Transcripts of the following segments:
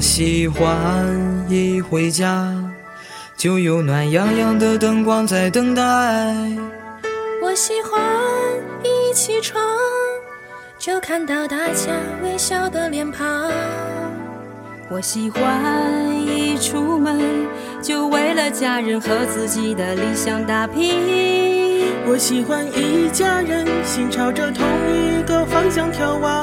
我喜欢一回家，就有暖洋洋的灯光在等待。我喜欢一起床就看到大家微笑的脸庞。我喜欢一出门就为了家人和自己的理想打拼。我喜欢一家人心朝着同一个方向眺望。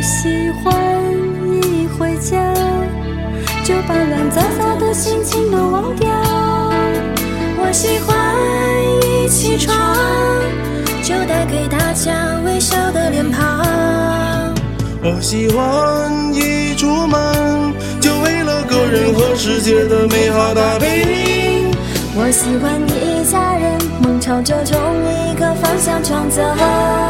我喜欢一回家就把乱糟糟的心情都忘掉。我喜欢一起床就带给大家微笑的脸庞。我喜欢一出门就为了个人和世界的美好打拼。我喜欢一家人梦朝着同一个方向创造。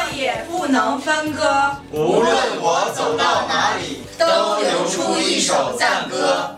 能分割。无论我走到哪里，都流出一首赞歌。